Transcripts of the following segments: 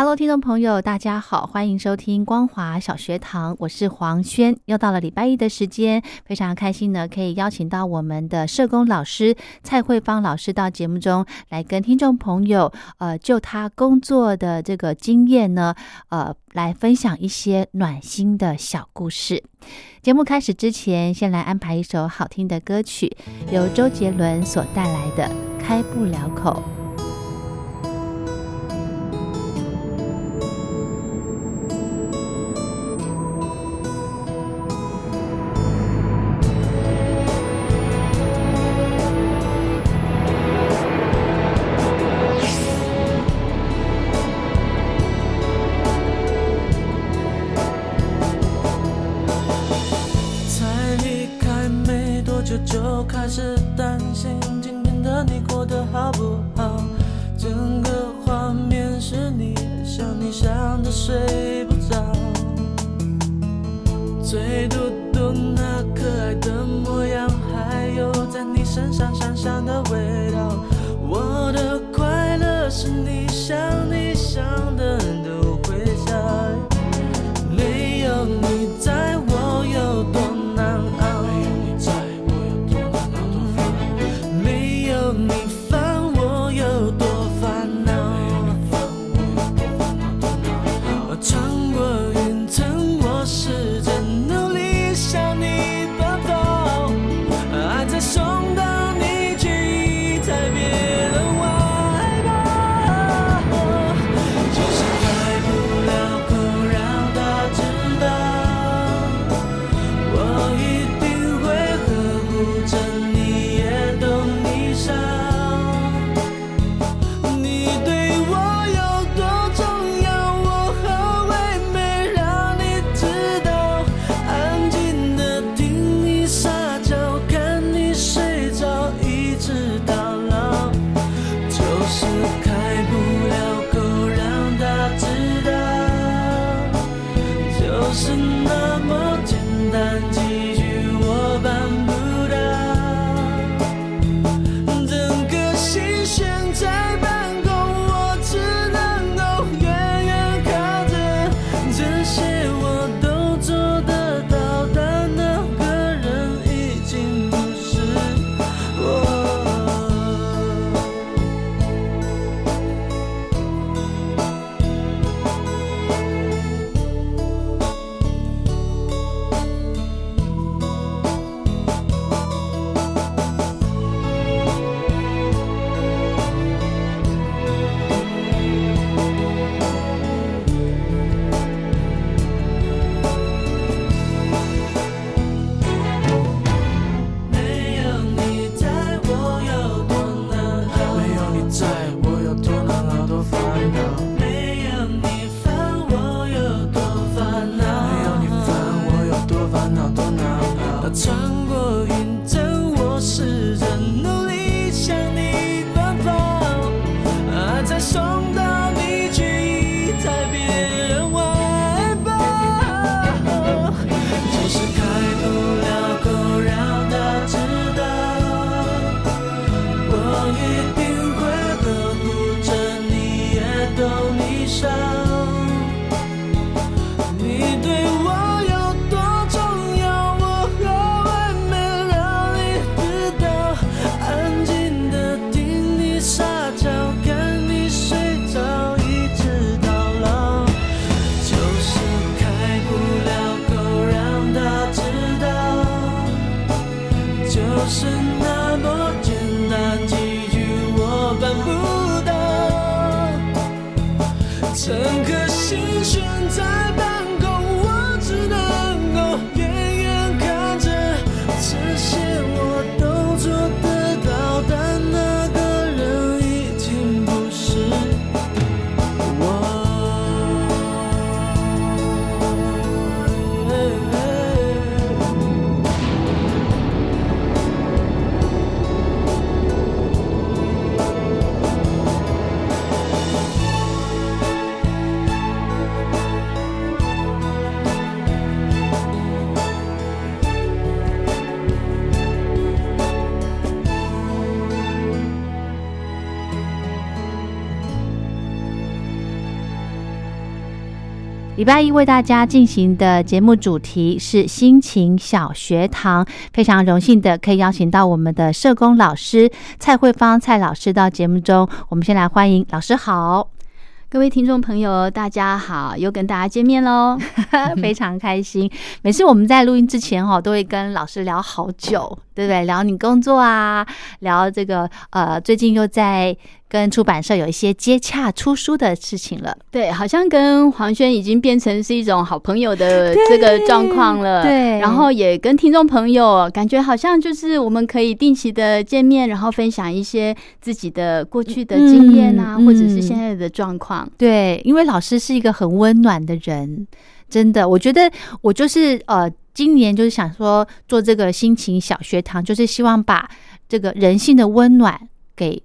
Hello，听众朋友，大家好，欢迎收听光华小学堂，我是黄轩。又到了礼拜一的时间，非常开心呢，可以邀请到我们的社工老师蔡慧芳老师到节目中来跟听众朋友，呃，就他工作的这个经验呢，呃，来分享一些暖心的小故事。节目开始之前，先来安排一首好听的歌曲，由周杰伦所带来的《开不了口》。身上香香的味道。我的快乐是你想礼拜一为大家进行的节目主题是心情小学堂，非常荣幸的可以邀请到我们的社工老师蔡慧芳蔡老师到节目中。我们先来欢迎老师好。各位听众朋友，大家好，又跟大家见面喽，非常开心。每次我们在录音之前哈，都会跟老师聊好久，对不对？聊你工作啊，聊这个呃，最近又在跟出版社有一些接洽出书的事情了。对，好像跟黄轩已经变成是一种好朋友的这个状况了。对，然后也跟听众朋友感觉好像就是我们可以定期的见面，然后分享一些自己的过去的经验啊，或者是现在的状况。对，因为老师是一个很温暖的人，真的，我觉得我就是呃，今年就是想说做这个心情小学堂，就是希望把这个人性的温暖给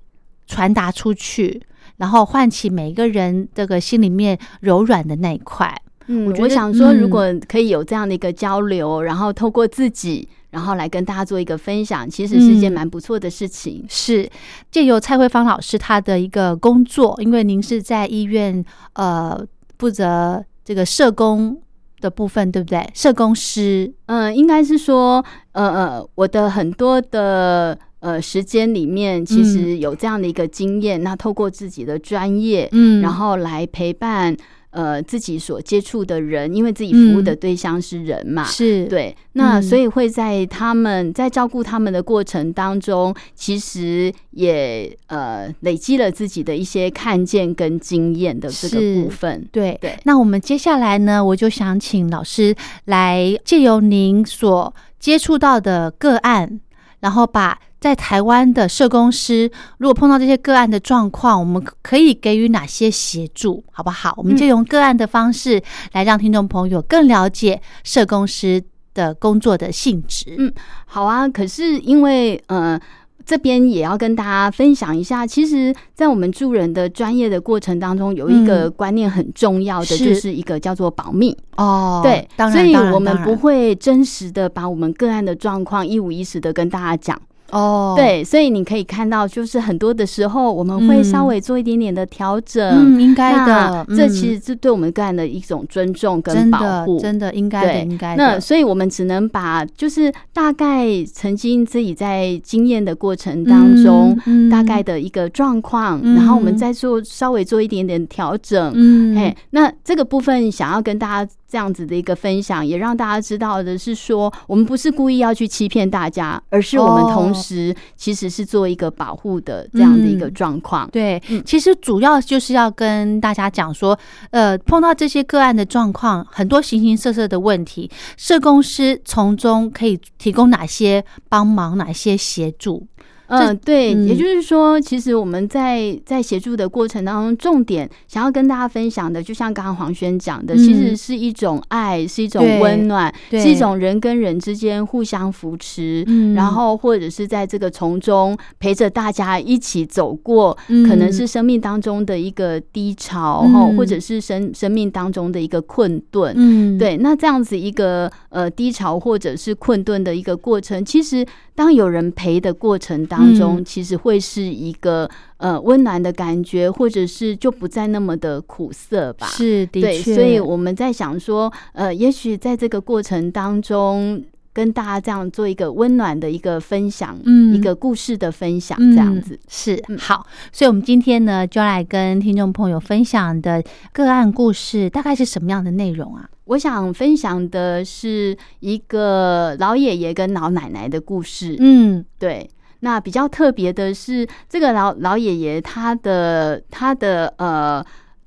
传达出去，然后唤起每一个人这个心里面柔软的那一块。嗯，我想说，如果可以有这样的一个交流，然后透过自己。然后来跟大家做一个分享，其实是一件蛮不错的事情。是借由蔡慧芳老师他的一个工作，因为您是在医院呃负责这个社工的部分，对不对？社工师，嗯，应该是说，呃呃，我的很多的呃时间里面，其实有这样的一个经验，那透过自己的专业，嗯，然后来陪伴。呃，自己所接触的人，因为自己服务的对象是人嘛，是对，那所以会在他们在照顾他们的过程当中，其实也呃累积了自己的一些看见跟经验的这个部分。对对，那我们接下来呢，我就想请老师来借由您所接触到的个案，然后把。在台湾的社工师，如果碰到这些个案的状况，我们可以给予哪些协助，好不好？我们就用个案的方式来让听众朋友更了解社工师的工作的性质。嗯，好啊。可是因为呃，这边也要跟大家分享一下，其实，在我们助人的专业的过程当中，有一个观念很重要的，就是一个叫做保密哦。对，所以我们不会真实的把我们个案的状况一五一十的跟大家讲。哦，对，所以你可以看到，就是很多的时候，我们会稍微做一点点的调整，嗯，应该的，这其实是对我们个人的一种尊重跟保护，真的应该的，应该的。那所以我们只能把，就是大概曾经自己在经验的过程当中，大概的一个状况，然后我们再做稍微做一点点调整，嗯，哎，那这个部分想要跟大家。这样子的一个分享，也让大家知道的是说，我们不是故意要去欺骗大家，而是我们同时其实是做一个保护的这样的一个状况。对，其实主要就是要跟大家讲说，呃，碰到这些个案的状况，很多形形色色的问题，社工师从中可以提供哪些帮忙，哪些协助。嗯，对，也就是说，其实我们在在协助的过程当中，重点想要跟大家分享的，就像刚刚黄轩讲的，其实是一种爱，是一种温暖，是一种人跟人之间互相扶持，然后或者是在这个从中陪着大家一起走过，可能是生命当中的一个低潮，哈，或者是生生命当中的一个困顿，嗯，对，那这样子一个呃低潮或者是困顿的一个过程，其实当有人陪的过程当当中其实会是一个呃温暖的感觉，或者是就不再那么的苦涩吧。是，的确。所以我们在想说，呃，也许在这个过程当中，跟大家这样做一个温暖的一个分享，嗯，一个故事的分享，这样子是好。所以，我们今天呢，就来跟听众朋友分享的个案故事，大概是什么样的内容啊？我想分享的是一个老爷爷跟老奶奶的故事。嗯，对。那比较特别的是，这个老老爷爷他的他的呃。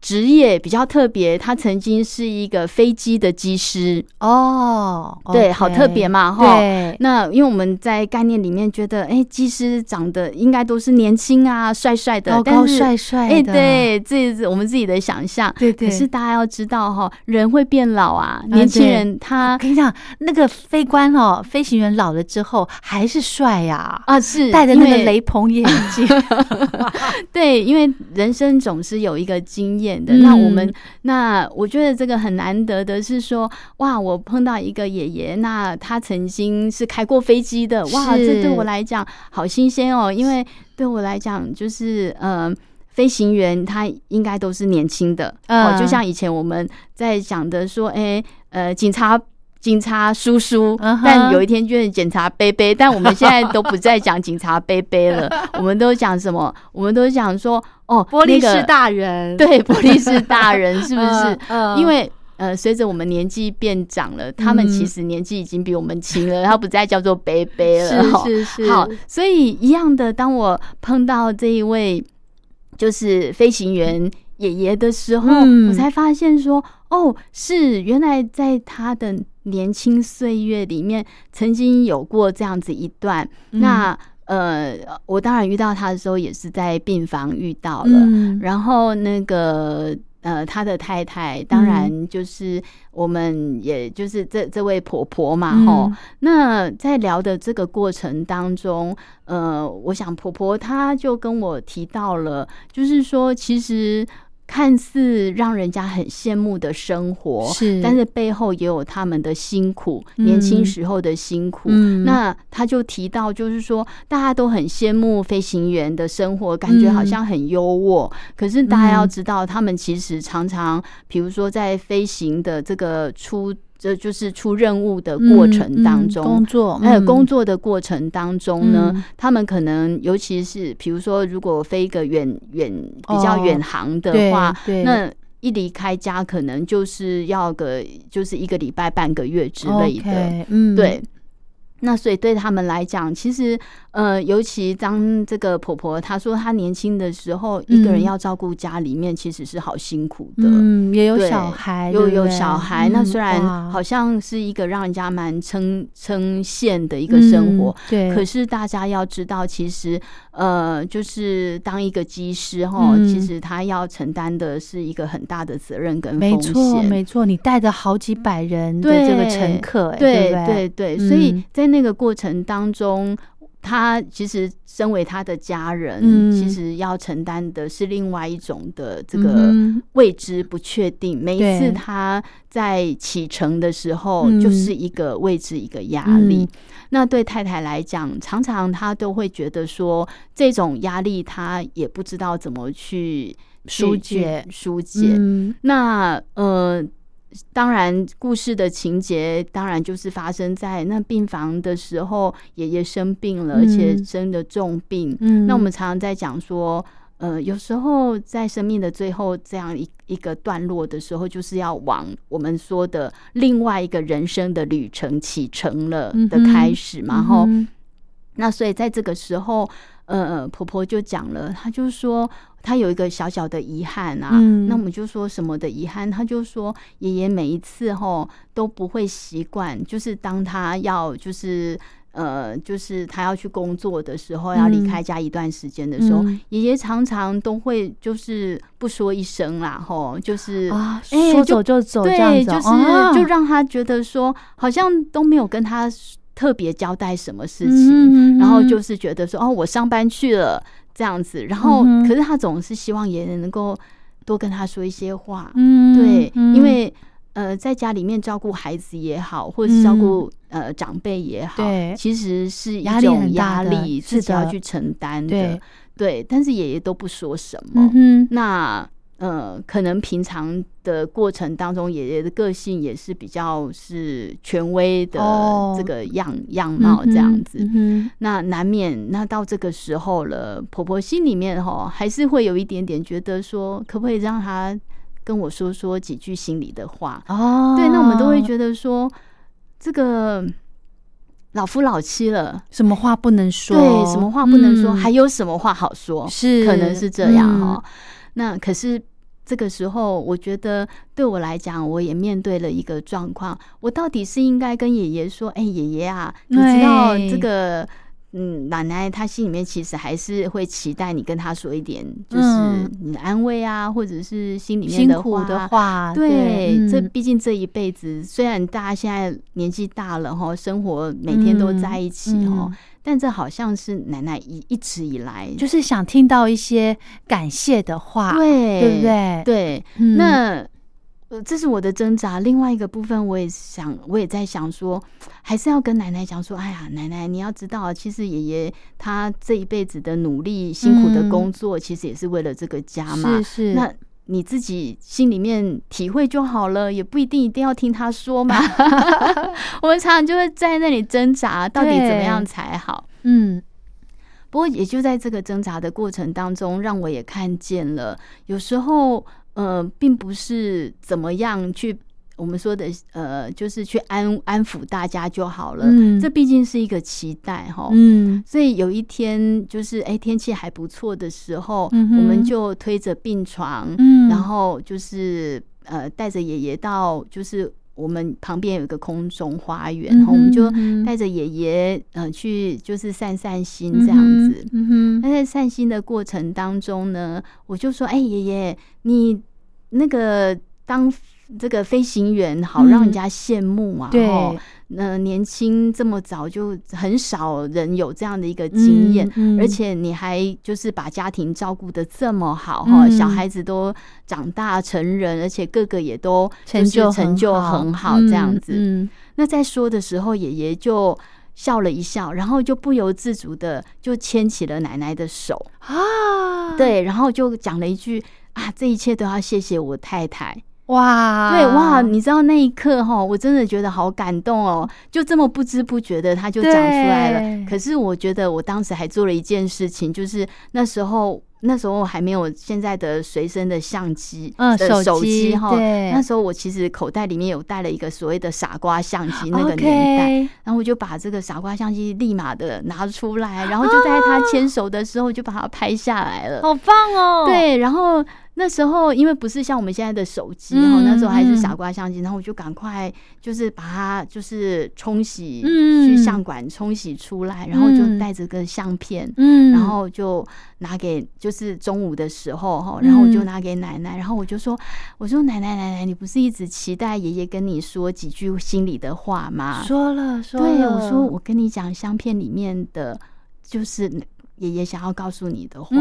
职业比较特别，他曾经是一个飞机的机师哦，对，好特别嘛，哈。对，那因为我们在概念里面觉得，哎，机师长得应该都是年轻啊，帅帅的，高高帅帅的。哎，对，这是我们自己的想象。对对。可是大家要知道哈，人会变老啊，年轻人他跟你讲，那个飞官哦，飞行员老了之后还是帅呀啊，是戴着那个雷朋眼镜。对，因为人生总是有一个经验。的那我们那我觉得这个很难得的是说哇，我碰到一个爷爷，那他曾经是开过飞机的哇，这对我来讲好新鲜哦，因为对我来讲就是呃。飞行员他应该都是年轻的，哦，就像以前我们在讲的说，哎，呃，警察。警察叔叔，但有一天就是警察杯杯，但我们现在都不再讲警察杯杯了，我们都讲什么？我们都讲说哦，玻璃是大人，对，玻璃是大人是不是？因为呃，随着我们年纪变长了，他们其实年纪已经比我们轻了，他不再叫做杯杯了，是是是。好，所以一样的，当我碰到这一位就是飞行员爷爷的时候，我才发现说，哦，是原来在他的。年轻岁月里面曾经有过这样子一段，那呃，我当然遇到他的时候也是在病房遇到了，然后那个呃，他的太太当然就是我们也就是这这位婆婆嘛，吼，那在聊的这个过程当中，呃，我想婆婆她就跟我提到了，就是说其实。看似让人家很羡慕的生活，是，但是背后也有他们的辛苦，年轻时候的辛苦。那他就提到，就是说大家都很羡慕飞行员的生活，感觉好像很优渥。可是大家要知道，他们其实常常，比如说在飞行的这个出。这就是出任务的过程当中，工作还有工作的过程当中呢，他们可能尤其是比如说，如果飞一个远远比较远航的话，那一离开家可能就是要个就是一个礼拜半个月之类的，嗯，对。那所以对他们来讲，其实呃，尤其当这个婆婆她说她年轻的时候，一个人要照顾家里面，其实是好辛苦的。嗯，也有小孩，又有小孩。那虽然好像是一个让人家蛮称称羡的一个生活，对。可是大家要知道，其实呃，就是当一个机师哈，其实他要承担的是一个很大的责任跟风险。没错，没错，你带着好几百人的这个乘客，对对对，所以在那个过程当中，他其实身为他的家人，其实要承担的是另外一种的这个未知不确定。每一次他在启程的时候，就是一个未知一个压力。那对太太来讲，常常她都会觉得说，这种压力她也不知道怎么去疏解疏解。那呃。当然，故事的情节当然就是发生在那病房的时候，爷爷生病了，而且生的重病。嗯，那我们常常在讲说，呃，有时候在生命的最后这样一一个段落的时候，就是要往我们说的另外一个人生的旅程启程了的开始嘛。然后，那所以在这个时候，呃，婆婆就讲了，她就说。他有一个小小的遗憾啊，那我们就说什么的遗憾？他就说爷爷每一次吼都不会习惯，就是当他要就是呃就是他要去工作的时候，要离开家一段时间的时候，爷爷常常都会就是不说一声啦，吼，就是啊说走就走，对，就是就让他觉得说好像都没有跟他特别交代什么事情，然后就是觉得说哦，我上班去了。这样子，然后可是他总是希望爷爷能够多跟他说一些话，嗯，对，因为呃，在家里面照顾孩子也好，或者是照顾呃长辈也好，对，其实是一种压力，自己要去承担的，对，但是爷爷都不说什么，那。呃，可能平常的过程当中，爷爷的个性也是比较是权威的这个样样貌这样子。那难免，那到这个时候了，婆婆心里面哈还是会有一点点觉得说，可不可以让她跟我说说几句心里的话？哦，对，那我们都会觉得说，这个老夫老妻了，什么话不能说？对，什么话不能说？还有什么话好说？是，可能是这样哈。那可是这个时候，我觉得对我来讲，我也面对了一个状况。我到底是应该跟爷爷说：“哎，爷爷啊，你知道这个，嗯，奶奶她心里面其实还是会期待你跟她说一点，就是你的安慰啊，或者是心里面的话。对，这毕竟这一辈子，虽然大家现在年纪大了哈，生活每天都在一起哈。”但这好像是奶奶一一直以来就是想听到一些感谢的话，对，对不对？对，那呃，这是我的挣扎。另外一个部分，我也想，我也在想说，还是要跟奶奶讲说，哎呀，奶奶，你要知道，其实爷爷他这一辈子的努力、辛苦的工作，其实也是为了这个家嘛。是是。那你自己心里面体会就好了，也不一定一定要听他说嘛。我们常常就会在那里挣扎，到底怎么样才好？嗯。不过，也就在这个挣扎的过程当中，让我也看见了，有时候。呃，并不是怎么样去我们说的，呃，就是去安安抚大家就好了。嗯，这毕竟是一个期待哈。嗯，所以有一天就是哎天气还不错的时候，我们就推着病床，嗯，然后就是呃带着爷爷到就是我们旁边有一个空中花园，然后我们就带着爷爷呃去就是散散心这样子。嗯哼，那在散心的过程当中呢，我就说，哎，爷爷你。那个当这个飞行员好让人家羡慕啊！对，那年轻这么早就很少人有这样的一个经验，而且你还就是把家庭照顾的这么好哈，小孩子都长大成人，而且个个也都成就成就很好这样子。那在说的时候，爷爷就笑了一笑，然后就不由自主的就牵起了奶奶的手。啊，对，然后就讲了一句。啊，这一切都要谢谢我太太哇！对哇，你知道那一刻哈，我真的觉得好感动哦，就这么不知不觉的他就讲出来了。可是我觉得我当时还做了一件事情，就是那时候。那时候还没有现在的随身的相机，嗯，手机哈。那时候我其实口袋里面有带了一个所谓的傻瓜相机，那个年代，然后我就把这个傻瓜相机立马的拿出来，然后就在他牵手的时候就把它拍下来了，好棒哦。对，然后。那时候因为不是像我们现在的手机然后，那时候还是傻瓜相机，然后我就赶快就是把它就是冲洗，去相馆冲洗出来，然后就带着个相片，然后就拿给就是中午的时候哈，然后我就拿给奶奶，然后我就说，我说奶奶奶奶，你不是一直期待爷爷跟你说几句心里的话吗？说了，说了，对，我说我跟你讲相片里面的就是。爷爷想要告诉你的话，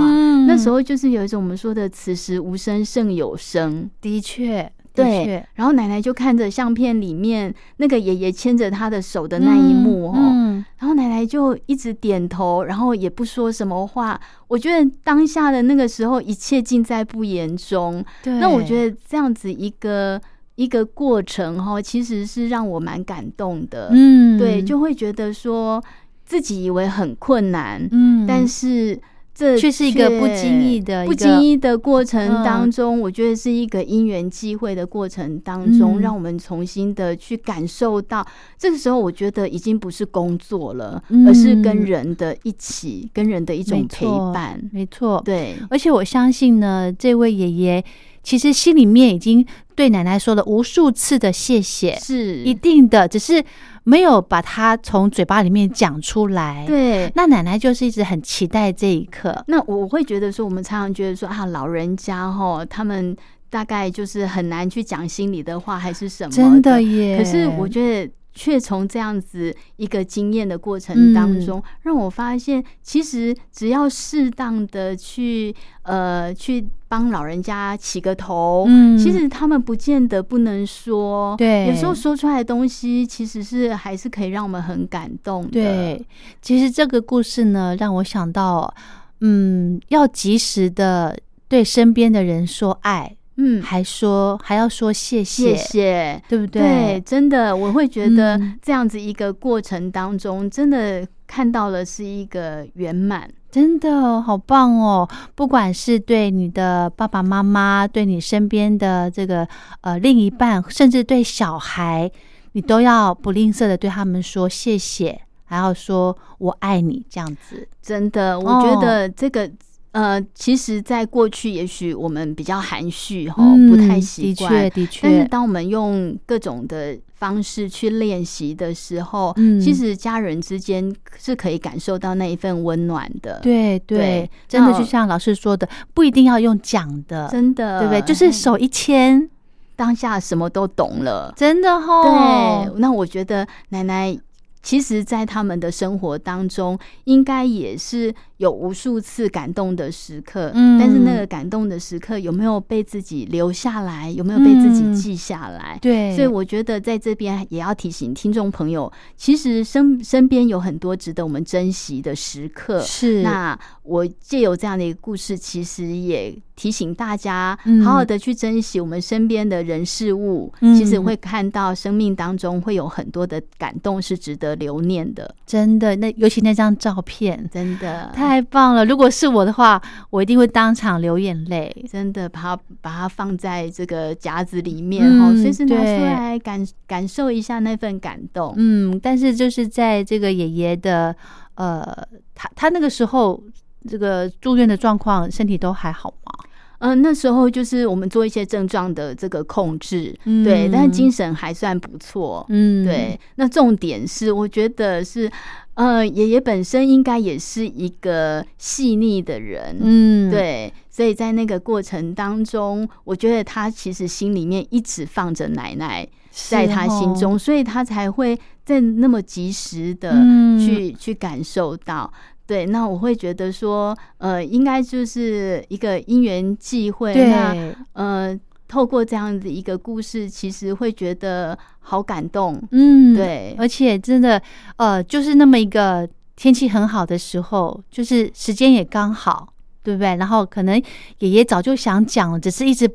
那时候就是有一种我们说的“此时无声胜有声”。的确，对。然后奶奶就看着相片里面那个爷爷牵着他的手的那一幕哦，然后奶奶就一直点头，然后也不说什么话。我觉得当下的那个时候，一切尽在不言中。对。那我觉得这样子一个一个过程哈，其实是让我蛮感动的。嗯，对，就会觉得说。自己以为很困难，嗯，但是这却是一个不经意的、不经意的过程当中，我觉得是一个因缘际会的过程当中，让我们重新的去感受到，这个时候我觉得已经不是工作了，而是跟人的一起，跟人的一种陪伴，没错，对，而且我相信呢，这位爷爷其实心里面已经对奶奶说了无数次的谢谢，是。一定的，只是。没有把它从嘴巴里面讲出来，对，那奶奶就是一直很期待这一刻。那我会觉得说，我们常常觉得说啊，老人家哈，他们大概就是很难去讲心里的话，还是什么？真的耶。可是我觉得。却从这样子一个经验的过程当中，让我发现，其实只要适当的去呃去帮老人家起个头，嗯，其实他们不见得不能说，对，有时候说出来的东西，其实是还是可以让我们很感动的。对，其实这个故事呢，让我想到，嗯，要及时的对身边的人说爱。嗯，还说还要说谢谢，谢谢，对不对？对，真的，我会觉得这样子一个过程当中，真的看到了是一个圆满，真的好棒哦！不管是对你的爸爸妈妈，对你身边的这个呃另一半，甚至对小孩，你都要不吝啬的对他们说谢谢，还要说我爱你，这样子，真的，我觉得这个。呃，其实，在过去，也许我们比较含蓄哈，不太习惯。的确，的确。但是，当我们用各种的方式去练习的时候，嗯，其实家人之间是可以感受到那一份温暖的。对对，真的就像老师说的，不一定要用讲的，真的，对不对？就是手一牵，当下什么都懂了，真的哈。对，那我觉得奶奶。其实，在他们的生活当中，应该也是有无数次感动的时刻。嗯，但是那个感动的时刻有没有被自己留下来？有没有被自己记下来？对，所以我觉得在这边也要提醒听众朋友，其实身身边有很多值得我们珍惜的时刻。是，那我借由这样的一个故事，其实也提醒大家，好好的去珍惜我们身边的人事物。其实会看到生命当中会有很多的感动，是值得留念的。真的，那尤其那张照片，真的太棒了。如果是我的话，我一定会当场流眼泪。真的，把它把它放在这个夹子里面，哈，随时拿出来感感受一下那份感动。嗯，但是就是在这个爷爷的呃，他他那个时候这个住院的状况，身体都还好吗？嗯，那时候就是我们做一些症状的这个控制，对，但是精神还算不错，嗯，对。那重点是，我觉得是，呃，爷爷本身应该也是一个细腻的人，嗯，对，所以在那个过程当中，我觉得他其实心里面一直放着奶奶在他心中，所以他才会在那么及时的去去感受到。对，那我会觉得说，呃，应该就是一个因缘际会。那呃，透过这样子一个故事，其实会觉得好感动。嗯，对，而且真的，呃，就是那么一个天气很好的时候，就是时间也刚好，对不对？然后可能爷爷早就想讲了，只是一直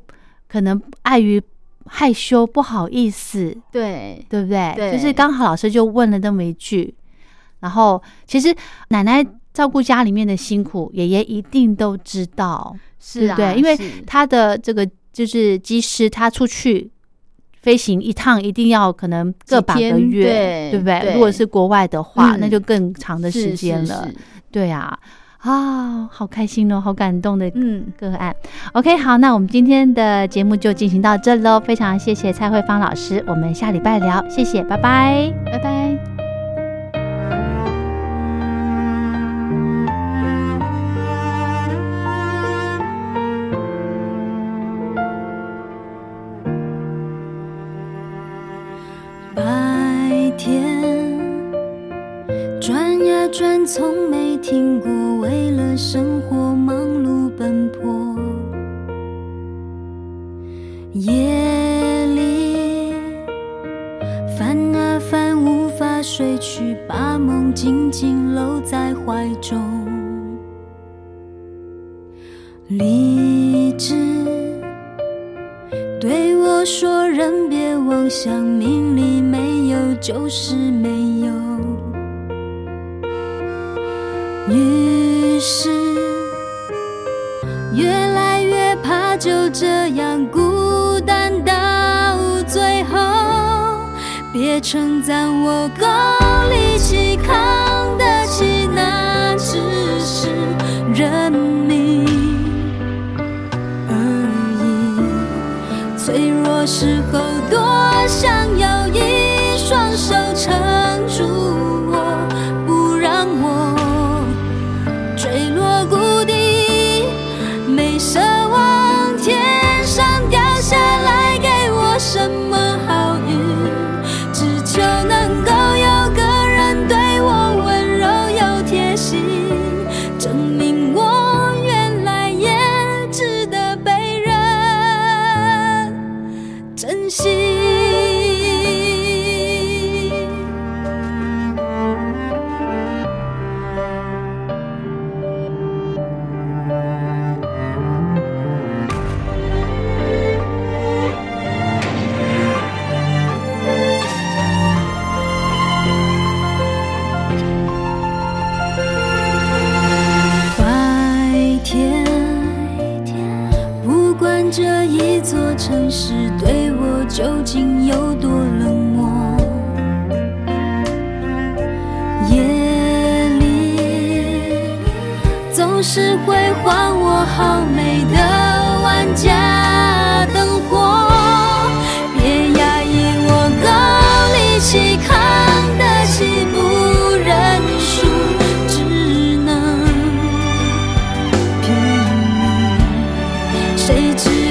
可能碍于害羞不好意思，对，对不对？对，就是刚好老师就问了那么一句，然后其实奶奶。照顾家里面的辛苦，爷爷一定都知道，是啊，对，因为他的这个就是机师，他出去飞行一趟，一定要可能个把个月，对不对？如果是国外的话，那就更长的时间了。对啊，啊，好开心哦，好感动的嗯个案。OK，好，那我们今天的节目就进行到这喽，非常谢谢蔡慧芳老师，我们下礼拜聊，谢谢，拜拜，拜拜。转从没停过，为了生活忙碌奔波。夜里翻啊翻，无法睡去，把梦紧紧搂在怀中。理智对我说：人别妄想，命里没有就是没有。于是，越来越怕就这样孤单到最后。别称赞我够力气扛得起，那只是认命而已。脆弱时候，多想是谁知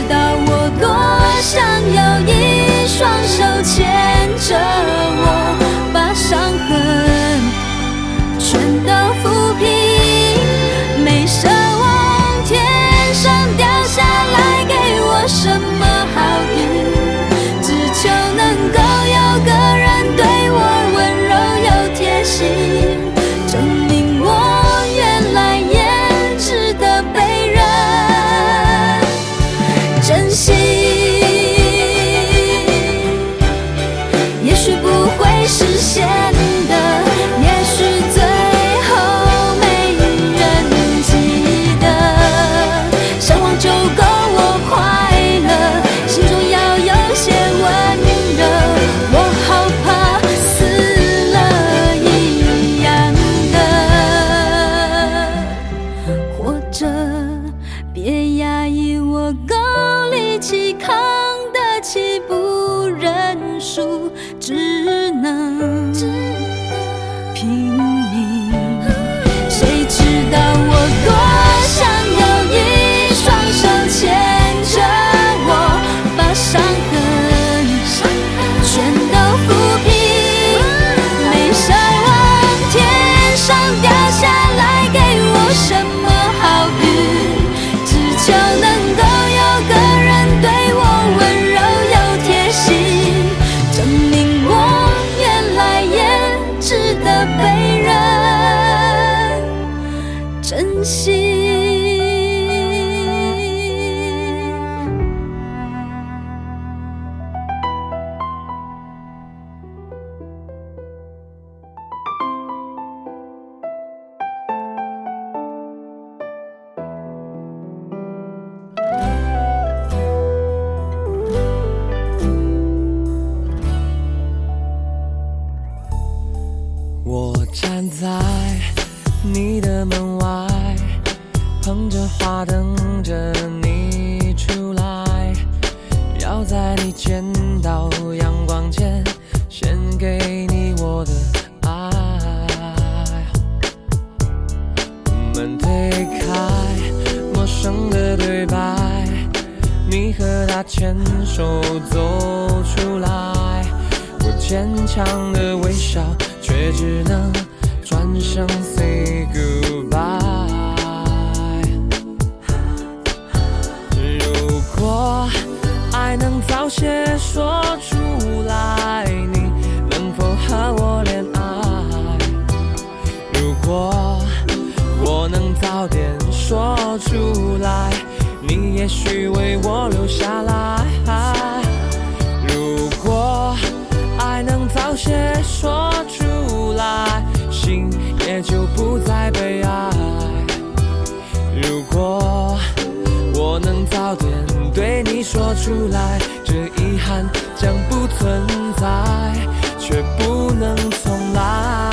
说出来，你能否和我恋爱？如果我能早点说出来，你也许为我留下来。如果爱能早些说出来，心也就不再悲哀。如果我能早点你说出来，这遗憾将不存在，却不能重来。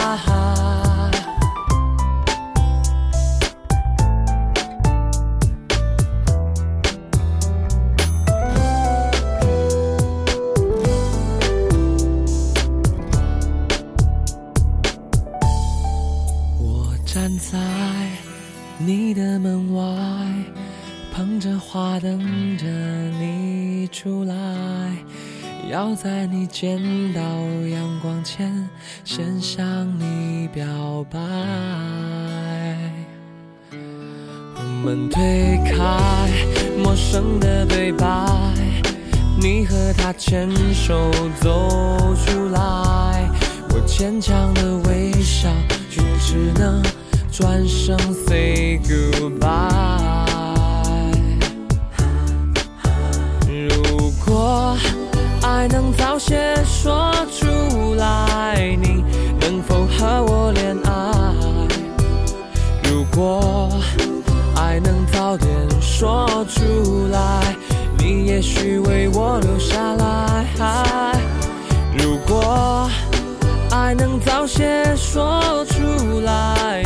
花等着你出来，要在你见到阳光前，先向你表白。门推开，陌生的对白，你和他牵手走出来，我坚强的微笑，却只能转身 say goodbye。爱能早些说出来，你能否和我恋爱？如果爱能早点说出来，你也许为我留下来。如果爱能早些说出来